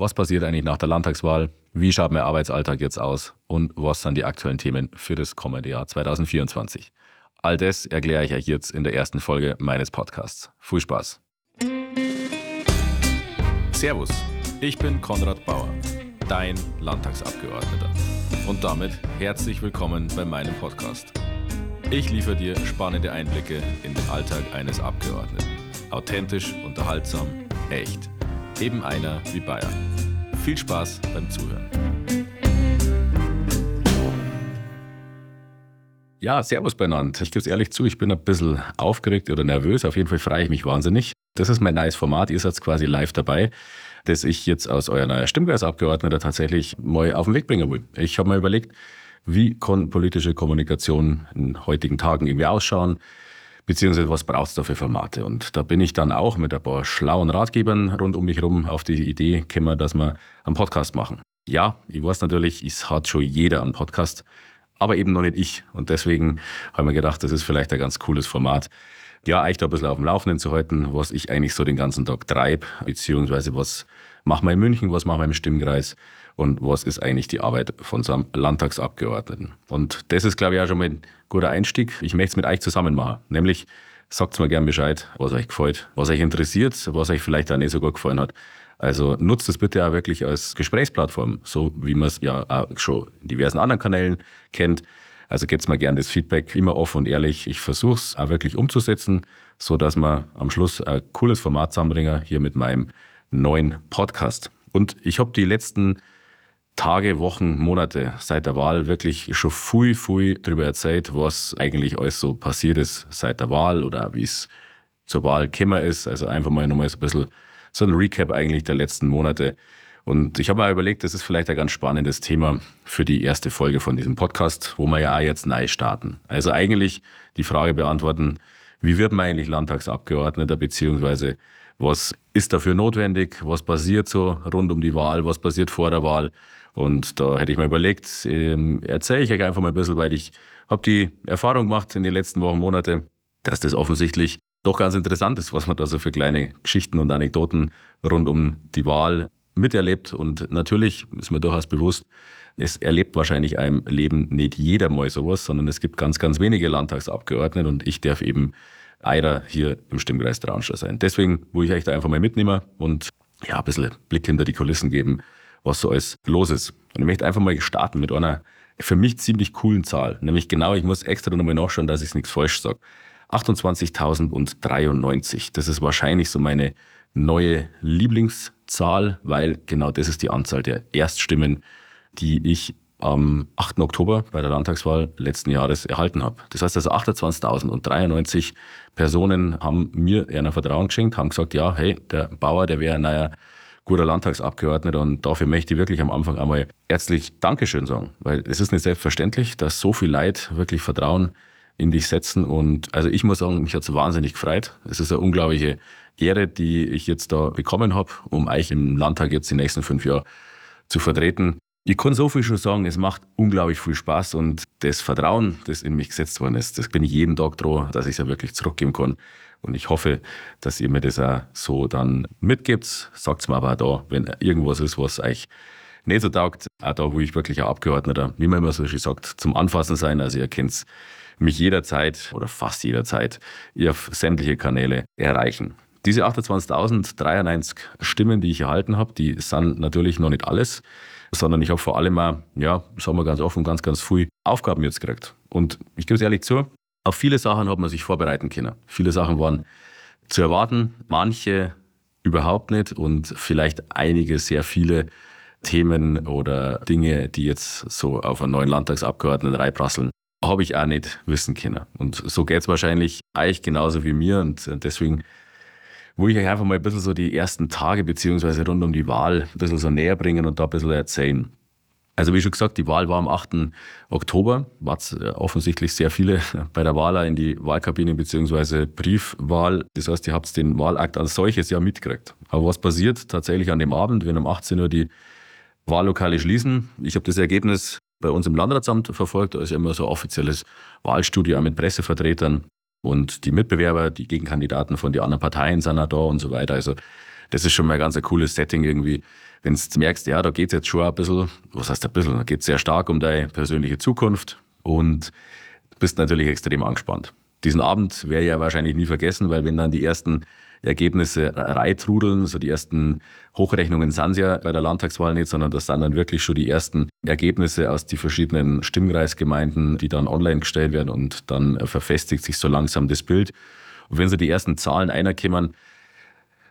Was passiert eigentlich nach der Landtagswahl? Wie schaut mein Arbeitsalltag jetzt aus? Und was sind die aktuellen Themen für das kommende Jahr 2024? All das erkläre ich euch jetzt in der ersten Folge meines Podcasts. Viel Spaß! Servus, ich bin Konrad Bauer, dein Landtagsabgeordneter. Und damit herzlich willkommen bei meinem Podcast. Ich liefere dir spannende Einblicke in den Alltag eines Abgeordneten. Authentisch, unterhaltsam, echt eben einer wie Bayern. Viel Spaß beim Zuhören. Ja, Servus beieinander. Ich gebe es ehrlich zu, ich bin ein bisschen aufgeregt oder nervös. Auf jeden Fall freue ich mich wahnsinnig. Das ist mein neues Format. Ihr seid quasi live dabei, das ich jetzt aus euer neuer Stimmkreisabgeordneter tatsächlich mal auf den Weg bringen will. Ich habe mir überlegt, wie kann politische Kommunikation in heutigen Tagen irgendwie ausschauen? Beziehungsweise was brauchst du für Formate? Und da bin ich dann auch mit ein paar schlauen Ratgebern rund um mich herum auf die Idee gekommen, dass wir einen Podcast machen. Ja, ich weiß natürlich, es hat schon jeder einen Podcast, aber eben noch nicht ich. Und deswegen habe ich mir gedacht, das ist vielleicht ein ganz cooles Format. Ja, euch da ein bisschen auf dem Laufenden zu halten, was ich eigentlich so den ganzen Tag treibe, beziehungsweise was machen wir in München, was machen wir im Stimmkreis und was ist eigentlich die Arbeit von so einem Landtagsabgeordneten. Und das ist, glaube ich, auch schon mal ein guter Einstieg. Ich möchte es mit euch zusammen machen. Nämlich, sagt mir gern Bescheid, was euch gefällt, was euch interessiert, was euch vielleicht auch nicht so gut gefallen hat. Also nutzt es bitte auch wirklich als Gesprächsplattform, so wie man es ja auch schon in diversen anderen Kanälen kennt. Also gebt mir gerne das Feedback immer offen und ehrlich. Ich versuche es auch wirklich umzusetzen, so dass wir am Schluss ein cooles Format zusammenbringen, hier mit meinem neuen Podcast. Und ich habe die letzten Tage, Wochen, Monate seit der Wahl wirklich schon viel, viel darüber erzählt, was eigentlich alles so passiert ist seit der Wahl oder wie es zur Wahl gekommen ist. Also einfach mal nochmal so ein bisschen so ein Recap eigentlich der letzten Monate. Und ich habe mir überlegt, das ist vielleicht ein ganz spannendes Thema für die erste Folge von diesem Podcast, wo wir ja auch jetzt neu starten. Also eigentlich die Frage beantworten, wie wird man eigentlich Landtagsabgeordneter, beziehungsweise was ist dafür notwendig, was passiert so rund um die Wahl, was passiert vor der Wahl. Und da hätte ich mir überlegt, ähm, erzähle ich euch einfach mal ein bisschen, weil ich habe die Erfahrung gemacht in den letzten Wochen, Monate, dass das offensichtlich doch ganz interessant ist, was man da so für kleine Geschichten und Anekdoten rund um die Wahl miterlebt. Und natürlich ist mir durchaus bewusst, es erlebt wahrscheinlich einem Leben nicht jeder mal sowas, sondern es gibt ganz, ganz wenige Landtagsabgeordnete und ich darf eben einer hier im Stimmkreis Traunstein sein. Deswegen will ich euch da einfach mal mitnehmen und ja, ein bisschen Blick hinter die Kulissen geben, was so alles los ist. Und ich möchte einfach mal starten mit einer für mich ziemlich coolen Zahl. Nämlich genau, ich muss extra nochmal nachschauen, dass ich nichts falsch sage. 28.093. Das ist wahrscheinlich so meine neue Lieblingszahl, weil genau das ist die Anzahl der Erststimmen, die ich am 8. Oktober bei der Landtagswahl letzten Jahres erhalten habe. Das heißt also 28.093 Personen haben mir einer Vertrauen geschenkt, haben gesagt, ja, hey, der Bauer, der wäre ein neuer guter Landtagsabgeordneter und dafür möchte ich wirklich am Anfang einmal herzlich Dankeschön sagen, weil es ist nicht selbstverständlich, dass so viel Leid wirklich Vertrauen in dich setzen und also ich muss sagen, mich hat es wahnsinnig gefreut. Es ist eine unglaubliche Ehre, die ich jetzt da bekommen habe, um euch im Landtag jetzt die nächsten fünf Jahre zu vertreten. Ich kann so viel schon sagen, es macht unglaublich viel Spaß und das Vertrauen, das in mich gesetzt worden ist, das bin ich jeden Tag dran, dass ich es ja wirklich zurückgeben kann. Und ich hoffe, dass ihr mir das auch so dann mitgibt. Sagt es mir aber auch da, wenn irgendwas ist, was euch nicht so taugt, auch da, wo ich wirklich ein Abgeordneter, wie man immer so schön sagt, zum Anfassen sein. Also ihr könnt mich jederzeit oder fast jederzeit auf sämtliche Kanäle erreichen. Diese 28.093 Stimmen, die ich erhalten habe, die sind natürlich noch nicht alles sondern ich habe vor allem mal, ja, sagen wir ganz offen, ganz, ganz viel Aufgaben jetzt gekriegt. Und ich gebe es ehrlich zu, auf viele Sachen hat man sich vorbereiten können. Viele Sachen waren zu erwarten, manche überhaupt nicht und vielleicht einige, sehr viele Themen oder Dinge, die jetzt so auf einen neuen Landtagsabgeordneten reinprasseln, habe ich auch nicht wissen können. Und so geht es wahrscheinlich euch genauso wie mir und deswegen wo ich euch einfach mal ein bisschen so die ersten Tage beziehungsweise rund um die Wahl ein bisschen so näher bringen und da ein bisschen erzählen. Also wie schon gesagt, die Wahl war am 8. Oktober, war äh, offensichtlich sehr viele bei der Wahl in die Wahlkabine beziehungsweise Briefwahl. Das heißt, ihr habt den Wahlakt als solches ja mitgekriegt. Aber was passiert tatsächlich an dem Abend, wenn um 18 Uhr die Wahllokale schließen? Ich habe das Ergebnis bei uns im Landratsamt verfolgt, da ist ja immer so ein offizielles Wahlstudio mit Pressevertretern. Und die Mitbewerber, die Gegenkandidaten von den anderen Parteien da und so weiter. Also das ist schon mal ganz ein cooles Setting irgendwie. Wenn du merkst, ja, da geht es jetzt schon ein bisschen, was heißt ein bisschen, da geht es sehr stark um deine persönliche Zukunft und bist natürlich extrem angespannt. Diesen Abend ich ja wahrscheinlich nie vergessen, weil wenn dann die ersten Ergebnisse reitrudeln, so die ersten Hochrechnungen sind ja bei der Landtagswahl nicht, sondern das sind dann wirklich schon die ersten Ergebnisse aus den verschiedenen Stimmkreisgemeinden, die dann online gestellt werden und dann verfestigt sich so langsam das Bild. Und wenn so die ersten Zahlen einerkommen,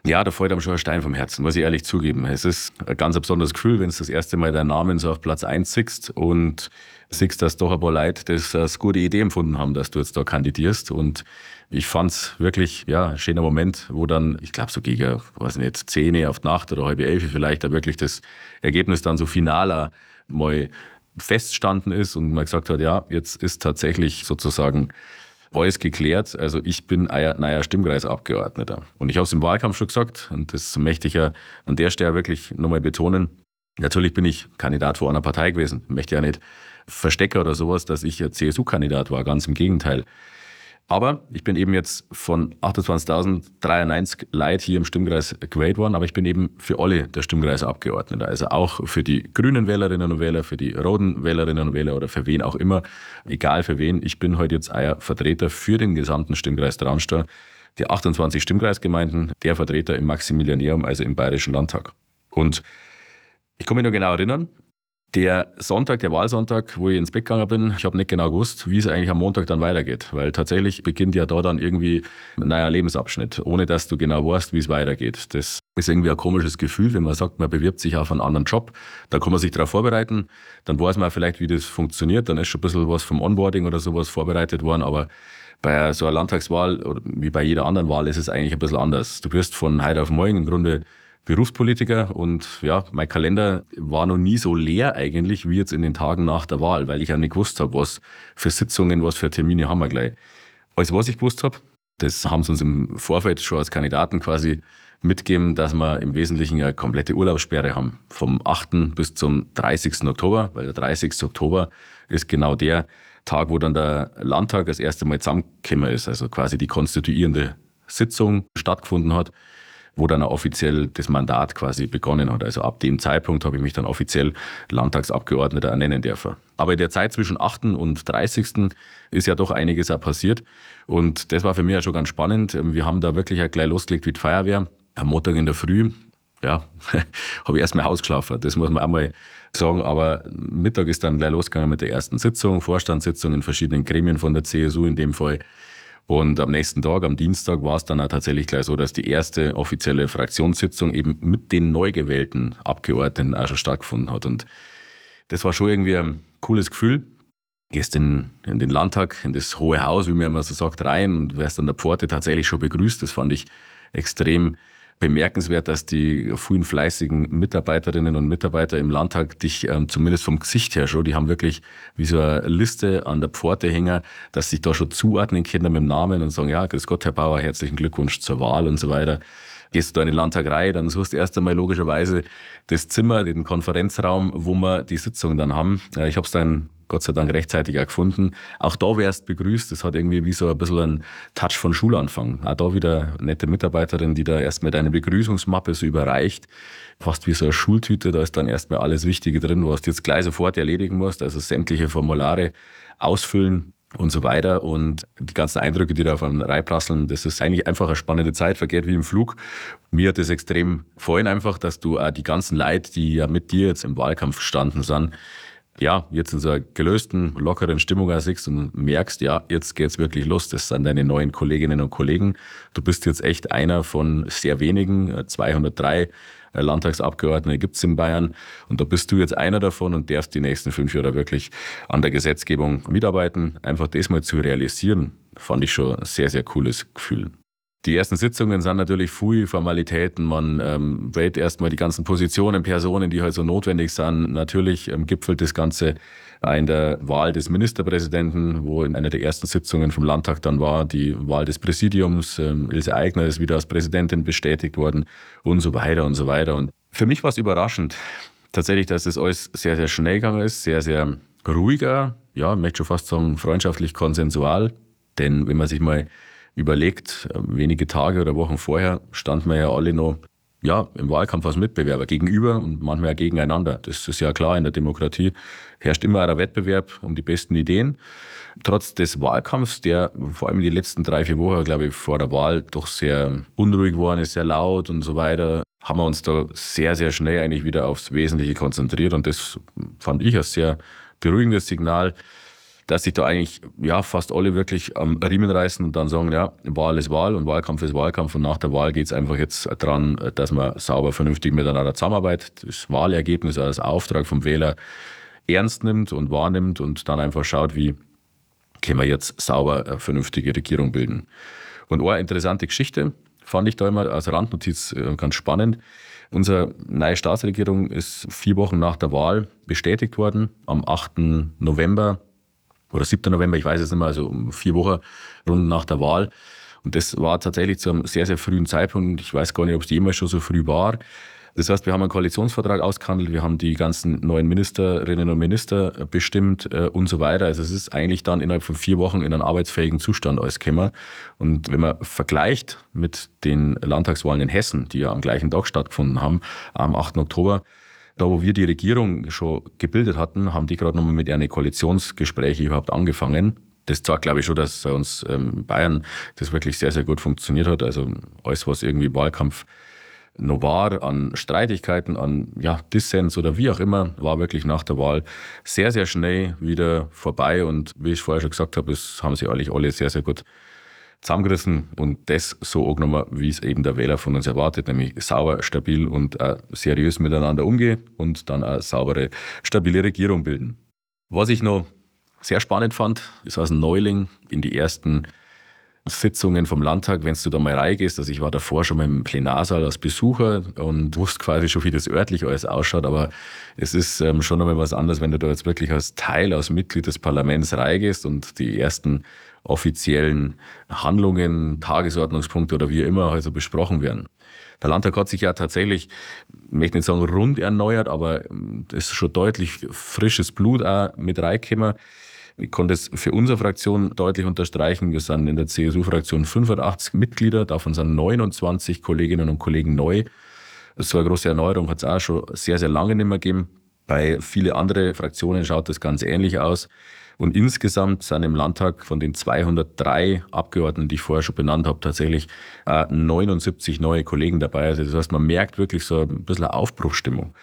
ja, da fällt einem schon ein Stein vom Herzen, muss ich ehrlich zugeben. Es ist ein ganz besonderes Gefühl, wenn du das erste Mal deinen Namen so auf Platz 1 siehst und siehst, dass doch ein paar Leute das als gute Idee empfunden haben, dass du jetzt da kandidierst. Und ich fand es wirklich, ja, ein schöner Moment, wo dann, ich glaube so gegen, weiß nicht, 10 auf die Nacht oder halb elf vielleicht da wirklich das Ergebnis dann so finaler mal feststanden ist und man gesagt hat, ja, jetzt ist tatsächlich sozusagen alles geklärt. Also ich bin neuer Stimmkreisabgeordneter. Und ich habe es im Wahlkampf schon gesagt, und das möchte ich ja an der Stelle wirklich nochmal betonen. Natürlich bin ich Kandidat vor einer Partei gewesen. Möchte ja nicht verstecken oder sowas, dass ich CSU-Kandidat war. Ganz im Gegenteil. Aber ich bin eben jetzt von 28.093 Leuten hier im Stimmkreis gewählt worden, aber ich bin eben für alle der Stimmkreisabgeordnete. Also auch für die grünen Wählerinnen und Wähler, für die roten Wählerinnen und Wähler oder für wen auch immer, egal für wen. Ich bin heute jetzt euer Vertreter für den gesamten Stimmkreis Traunstein, die 28 Stimmkreisgemeinden, der Vertreter im Maximilianeum, also im Bayerischen Landtag. Und ich kann mich noch genau erinnern, der Sonntag, der Wahlsonntag, wo ich ins Bett gegangen bin, ich habe nicht genau gewusst, wie es eigentlich am Montag dann weitergeht, weil tatsächlich beginnt ja da dann irgendwie ein neuer Lebensabschnitt, ohne dass du genau weißt, wie es weitergeht. Das ist irgendwie ein komisches Gefühl, wenn man sagt, man bewirbt sich auf einen anderen Job, dann kann man sich darauf vorbereiten, dann weiß man vielleicht, wie das funktioniert, dann ist schon ein bisschen was vom Onboarding oder sowas vorbereitet worden, aber bei so einer Landtagswahl wie bei jeder anderen Wahl ist es eigentlich ein bisschen anders. Du wirst von heute auf morgen im Grunde Berufspolitiker und ja, mein Kalender war noch nie so leer eigentlich wie jetzt in den Tagen nach der Wahl, weil ich ja nicht gewusst habe, was für Sitzungen, was für Termine haben wir gleich. Also was ich gewusst habe, das haben sie uns im Vorfeld schon als Kandidaten quasi mitgeben, dass wir im Wesentlichen eine komplette Urlaubssperre haben. Vom 8. bis zum 30. Oktober, weil der 30. Oktober ist genau der Tag, wo dann der Landtag das erste Mal zusammengekommen ist, also quasi die konstituierende Sitzung stattgefunden hat wo dann offiziell das Mandat quasi begonnen hat. Also ab dem Zeitpunkt habe ich mich dann offiziell Landtagsabgeordneter ernennen dürfen. Aber in der Zeit zwischen 8. und 30. ist ja doch einiges auch passiert. Und das war für mich ja schon ganz spannend. Wir haben da wirklich gleich losgelegt wie die Feuerwehr. Am Montag in der Früh, ja, habe ich erstmal ausgeschlafen. Das muss man auch mal sagen. Aber Mittag ist dann gleich losgegangen mit der ersten Sitzung, Vorstandssitzung in verschiedenen Gremien von der CSU in dem Fall. Und am nächsten Tag, am Dienstag, war es dann auch tatsächlich gleich so, dass die erste offizielle Fraktionssitzung eben mit den neu gewählten Abgeordneten auch schon stattgefunden hat. Und das war schon irgendwie ein cooles Gefühl. Gehst in, in den Landtag, in das Hohe Haus, wie man immer so sagt, rein und wirst an der Pforte tatsächlich schon begrüßt. Das fand ich extrem bemerkenswert, dass die vielen fleißigen Mitarbeiterinnen und Mitarbeiter im Landtag dich ähm, zumindest vom Gesicht her schon, die haben wirklich wie so eine Liste an der Pforte hängen, dass sich da schon zuordnen können mit dem Namen und sagen, ja, grüß Gott, Herr Bauer, herzlichen Glückwunsch zur Wahl und so weiter. Gehst du da in den Landtag rein, dann suchst du erst einmal logischerweise das Zimmer, den Konferenzraum, wo wir die Sitzung dann haben. Ich habe es dann Gott sei Dank rechtzeitig auch gefunden. Auch da wärst begrüßt. Das hat irgendwie wie so ein bisschen einen Touch von Schulanfang. Auch da wieder nette Mitarbeiterin, die da erstmal deine Begrüßungsmappe so überreicht. Fast wie so eine Schultüte. Da ist dann erstmal alles Wichtige drin, was du jetzt gleich sofort erledigen musst. Also sämtliche Formulare ausfüllen und so weiter. Und die ganzen Eindrücke, die da auf reinprasseln, das ist eigentlich einfach eine spannende Zeit, vergeht wie im Flug. Mir hat es extrem gefallen einfach, dass du auch die ganzen Leute, die ja mit dir jetzt im Wahlkampf gestanden sind, ja, jetzt in so einer gelösten, lockeren Stimmung siehst und merkst, ja, jetzt geht's wirklich los. Das sind deine neuen Kolleginnen und Kollegen. Du bist jetzt echt einer von sehr wenigen, 203 äh, äh, Landtagsabgeordnete gibt's in Bayern. Und da bist du jetzt einer davon und darfst die nächsten fünf Jahre wirklich an der Gesetzgebung mitarbeiten. Einfach das mal zu realisieren, fand ich schon ein sehr, sehr cooles Gefühl. Die ersten Sitzungen sind natürlich viel Formalitäten. Man ähm, wählt erstmal die ganzen Positionen, Personen, die halt so notwendig sind. Natürlich ähm, gipfelt das Ganze in der Wahl des Ministerpräsidenten, wo in einer der ersten Sitzungen vom Landtag dann war, die Wahl des Präsidiums. Ähm, Ilse Aigner ist wieder als Präsidentin bestätigt worden und so weiter und so weiter. Und für mich war es überraschend, tatsächlich, dass das alles sehr, sehr schnell gegangen ist, sehr, sehr ruhiger, ja, ich möchte schon fast sagen, freundschaftlich konsensual. Denn wenn man sich mal überlegt, äh, wenige Tage oder Wochen vorher standen wir ja alle noch ja, im Wahlkampf als Mitbewerber gegenüber und manchmal gegeneinander. Das ist ja klar in der Demokratie. Herrscht immer ein Wettbewerb um die besten Ideen. Trotz des Wahlkampfs, der vor allem den letzten drei, vier Wochen, glaube ich, vor der Wahl doch sehr unruhig geworden ist, sehr laut und so weiter, haben wir uns da sehr, sehr schnell eigentlich wieder aufs Wesentliche konzentriert. Und das fand ich als sehr beruhigendes Signal, dass sich da eigentlich ja, fast alle wirklich am Riemen reißen und dann sagen, ja, Wahl ist Wahl und Wahlkampf ist Wahlkampf und nach der Wahl geht es einfach jetzt dran, dass man sauber, vernünftig miteinander zusammenarbeitet, das Wahlergebnis als Auftrag vom Wähler ernst nimmt und wahrnimmt und dann einfach schaut, wie können wir jetzt sauber vernünftige Regierung bilden. Und eine interessante Geschichte fand ich da immer als Randnotiz äh, ganz spannend. Unsere neue Staatsregierung ist vier Wochen nach der Wahl bestätigt worden, am 8. November oder 7. November, ich weiß es nicht mehr, also um vier Wochen rund nach der Wahl. Und das war tatsächlich zu einem sehr, sehr frühen Zeitpunkt. Ich weiß gar nicht, ob es jemals schon so früh war. Das heißt, wir haben einen Koalitionsvertrag ausgehandelt, wir haben die ganzen neuen Ministerinnen und Minister bestimmt äh, und so weiter. Also es ist eigentlich dann innerhalb von vier Wochen in einen arbeitsfähigen Zustand alles gekommen. Und wenn man vergleicht mit den Landtagswahlen in Hessen, die ja am gleichen Tag stattgefunden haben, am 8. Oktober, da wo wir die Regierung schon gebildet hatten, haben die gerade nochmal mit ihren Koalitionsgesprächen überhaupt angefangen. Das zeigt, glaube ich, schon, dass bei uns ähm, Bayern das wirklich sehr, sehr gut funktioniert hat. Also alles, was irgendwie Wahlkampf noch war, an Streitigkeiten, an ja, Dissens oder wie auch immer, war wirklich nach der Wahl sehr, sehr schnell wieder vorbei. Und wie ich vorher schon gesagt habe, das haben sie eigentlich alle sehr, sehr gut zusammengerissen und das so angenommen, wie es eben der Wähler von uns erwartet, nämlich sauber, stabil und äh, seriös miteinander umgehen und dann eine saubere, stabile Regierung bilden. Was ich noch sehr spannend fand, ist als Neuling in die ersten Sitzungen vom Landtag, wenn du da mal reingehst. Also ich war davor schon mal im Plenarsaal als Besucher und wusste quasi schon, wie das örtlich alles ausschaut, aber es ist ähm, schon nochmal was anderes, wenn du da jetzt wirklich als Teil, als Mitglied des Parlaments reingehst und die ersten offiziellen Handlungen, Tagesordnungspunkte oder wie immer also besprochen werden. Der Landtag hat sich ja tatsächlich, ich möchte nicht sagen rund erneuert, aber es ist schon deutlich frisches Blut auch mit reingekommen. Ich konnte es für unsere Fraktion deutlich unterstreichen. Wir sind in der CSU-Fraktion 85 Mitglieder, davon sind 29 Kolleginnen und Kollegen neu. So eine große Erneuerung hat es auch schon sehr, sehr lange nicht mehr gegeben. Bei vielen anderen Fraktionen schaut das ganz ähnlich aus. Und insgesamt sind im Landtag von den 203 Abgeordneten, die ich vorher schon benannt habe, tatsächlich 79 äh, neue Kollegen dabei. Also das heißt, man merkt wirklich so ein bisschen eine Aufbruchsstimmung.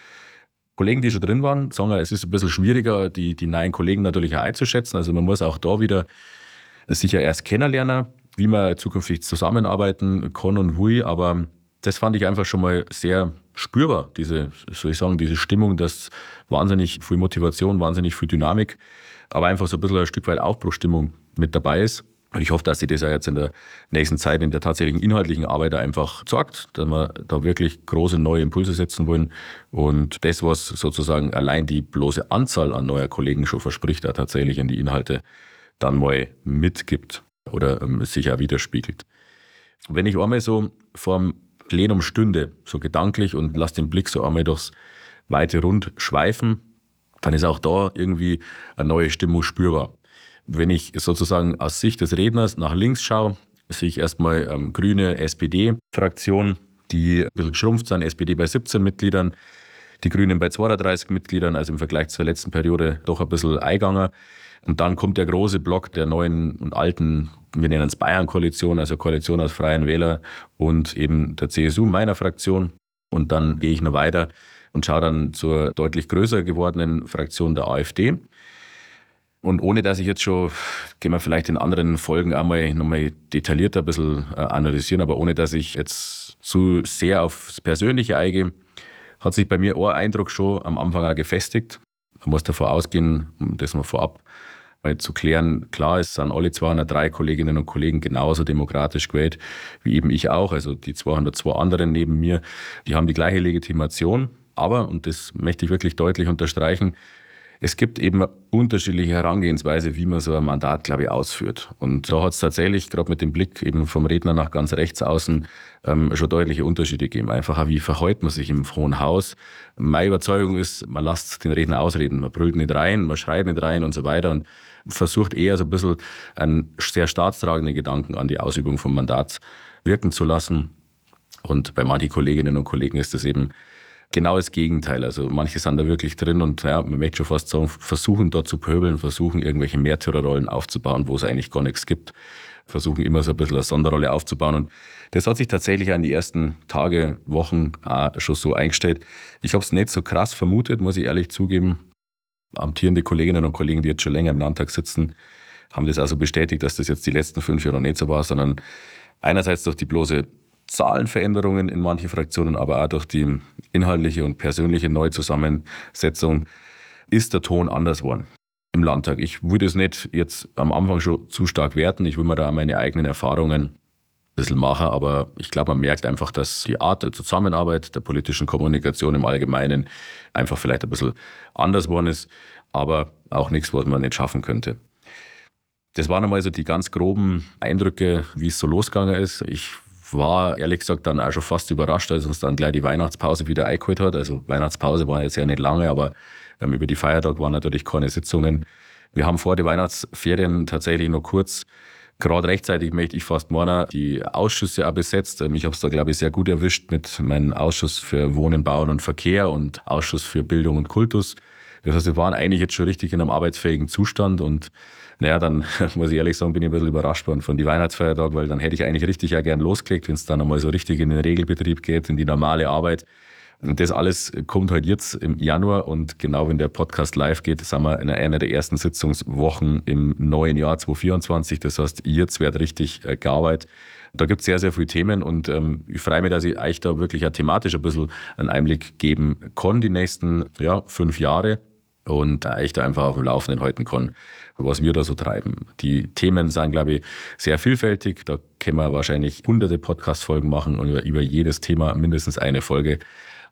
Kollegen, die schon drin waren, sagen, es ist ein bisschen schwieriger, die, die neuen Kollegen natürlich auch einzuschätzen. Also man muss auch da wieder sicher erst kennenlernen, wie man zukünftig zusammenarbeiten kann und will. Aber das fand ich einfach schon mal sehr spürbar, diese, soll ich sagen, diese Stimmung, dass wahnsinnig viel Motivation, wahnsinnig viel Dynamik aber einfach so ein bisschen ein Stück weit Aufbruchstimmung mit dabei ist. Und ich hoffe, dass sie das ja jetzt in der nächsten Zeit in der tatsächlichen inhaltlichen Arbeit einfach zeigt, dass wir da wirklich große neue Impulse setzen wollen. Und das, was sozusagen allein die bloße Anzahl an neuer Kollegen schon verspricht, da tatsächlich in die Inhalte dann mal mitgibt oder ähm, sich auch widerspiegelt. Wenn ich einmal so vorm Plenum stünde, so gedanklich und lasse den Blick so einmal durchs weite Rund schweifen, dann ist auch da irgendwie eine neue Stimmung spürbar. Wenn ich sozusagen aus Sicht des Redners nach links schaue, sehe ich erstmal ähm, grüne SPD-Fraktion, die ein bisschen geschrumpft sind, SPD bei 17 Mitgliedern, die Grünen bei 32 Mitgliedern, also im Vergleich zur letzten Periode doch ein bisschen Einganger. Und dann kommt der große Block der neuen und alten, wir nennen es Bayern-Koalition, also Koalition aus Freien Wähler und eben der CSU, meiner Fraktion. Und dann gehe ich noch weiter und schaue dann zur deutlich größer gewordenen Fraktion der AfD. Und ohne dass ich jetzt schon, gehen wir vielleicht in anderen Folgen einmal nochmal detaillierter ein bisschen äh, analysieren, aber ohne dass ich jetzt zu sehr aufs Persönliche eingehe, hat sich bei mir ein Eindruck schon am Anfang auch gefestigt. Man muss davon ausgehen, um das mal vorab mal zu klären, klar, es sind alle 203 Kolleginnen und Kollegen genauso demokratisch gewählt, wie eben ich auch. Also die 202 anderen neben mir, die haben die gleiche Legitimation. Aber, und das möchte ich wirklich deutlich unterstreichen, es gibt eben unterschiedliche Herangehensweise, wie man so ein Mandat, glaube ich, ausführt. Und da hat es tatsächlich, gerade mit dem Blick eben vom Redner nach ganz rechts außen, ähm, schon deutliche Unterschiede gegeben. Einfach, wie verhält man sich im Hohen Haus. Meine Überzeugung ist, man lässt den Redner ausreden. Man brüllt nicht rein, man schreit nicht rein und so weiter und versucht eher so ein bisschen einen sehr staatstragenden Gedanken an die Ausübung vom Mandat wirken zu lassen. Und bei manchen Kolleginnen und Kollegen ist das eben genau das Gegenteil. Also manche sind da wirklich drin und ja, man möchte schon fast sagen, versuchen dort zu pöbeln, versuchen irgendwelche Märtyrerrollen aufzubauen, wo es eigentlich gar nichts gibt. Versuchen immer so ein bisschen eine Sonderrolle aufzubauen. Und das hat sich tatsächlich an die ersten Tage, Wochen auch schon so eingestellt. Ich habe es nicht so krass vermutet, muss ich ehrlich zugeben. Amtierende Kolleginnen und Kollegen, die jetzt schon länger im Landtag sitzen, haben das also bestätigt, dass das jetzt die letzten fünf Jahre nicht so war, sondern einerseits durch die bloße Zahlenveränderungen in manchen Fraktionen, aber auch durch die inhaltliche und persönliche Neuzusammensetzung ist der Ton anders geworden im Landtag. Ich würde es nicht jetzt am Anfang schon zu stark werten. Ich will mir da meine eigenen Erfahrungen ein bisschen machen, aber ich glaube, man merkt einfach, dass die Art der Zusammenarbeit, der politischen Kommunikation im Allgemeinen einfach vielleicht ein bisschen anders geworden ist, aber auch nichts, was man nicht schaffen könnte. Das waren einmal so die ganz groben Eindrücke, wie es so losgegangen ist. Ich war ehrlich gesagt dann auch schon fast überrascht, als uns dann gleich die Weihnachtspause wieder eingeholt hat. Also Weihnachtspause war jetzt ja nicht lange, aber ähm, über die Feiertage waren natürlich keine Sitzungen. Wir haben vor den Weihnachtsferien tatsächlich noch kurz, gerade rechtzeitig möchte ich fast meinen, die Ausschüsse auch besetzt. Ähm, ich habe es da, glaube ich, sehr gut erwischt mit meinem Ausschuss für Wohnen, Bauen und Verkehr und Ausschuss für Bildung und Kultus. Das heißt, wir waren eigentlich jetzt schon richtig in einem arbeitsfähigen Zustand und naja, dann muss ich ehrlich sagen, bin ich ein bisschen überrascht worden von die Weihnachtsfeiertag, weil dann hätte ich eigentlich richtig ja gern losgelegt, wenn es dann einmal so richtig in den Regelbetrieb geht, in die normale Arbeit. Und das alles kommt halt jetzt im Januar und genau wenn der Podcast live geht, sind wir in einer der ersten Sitzungswochen im neuen Jahr 2024. Das heißt, jetzt wird richtig äh, gearbeitet. Da gibt es sehr, sehr viele Themen und ähm, ich freue mich, dass ich euch da wirklich ja thematisch ein bisschen einen Einblick geben kann, die nächsten ja, fünf Jahre und euch da einfach auf dem Laufenden halten kann, was wir da so treiben. Die Themen sind, glaube ich, sehr vielfältig. Da können wir wahrscheinlich hunderte Podcast-Folgen machen und über, über jedes Thema mindestens eine Folge.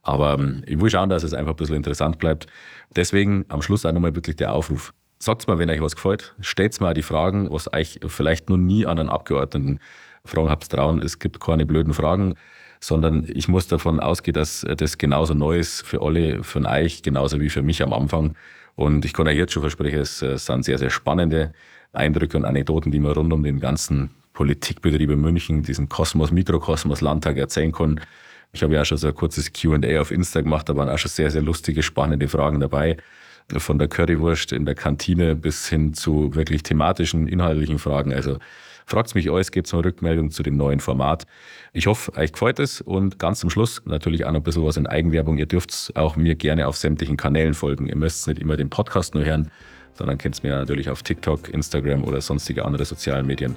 Aber ähm, ich will schauen, dass es einfach ein bisschen interessant bleibt. Deswegen am Schluss auch nochmal wirklich der Aufruf. Sagt mal, wenn euch was gefällt. Stellt mal die Fragen, was euch vielleicht noch nie an einen Abgeordneten fragen habt trauen. Es gibt keine blöden Fragen, sondern ich muss davon ausgehen, dass das genauso neu ist für alle, für euch, genauso wie für mich am Anfang. Und ich kann euch jetzt schon versprechen, es äh, sind sehr, sehr spannende Eindrücke und Anekdoten, die man rund um den ganzen Politikbetrieb in München, diesen Kosmos, Mikrokosmos Landtag erzählen kann. Ich habe ja auch schon so ein kurzes QA auf Insta gemacht, da waren auch schon sehr, sehr lustige, spannende Fragen dabei. Von der Currywurst in der Kantine bis hin zu wirklich thematischen, inhaltlichen Fragen. Also fragt mich alles, gebt eine Rückmeldung zu dem neuen Format. Ich hoffe, euch gefällt es und ganz zum Schluss natürlich auch noch ein bisschen was in Eigenwerbung. Ihr dürft auch mir gerne auf sämtlichen Kanälen folgen. Ihr müsst nicht immer den Podcast nur hören, sondern könnt mir natürlich auf TikTok, Instagram oder sonstige andere sozialen Medien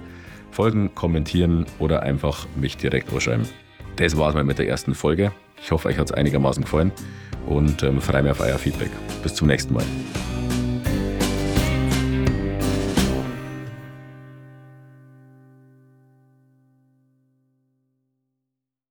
folgen, kommentieren oder einfach mich direkt anschreiben. Das war's mal mit der ersten Folge. Ich hoffe, euch hat es einigermaßen gefallen und ähm, freue mich auf euer Feedback. Bis zum nächsten Mal.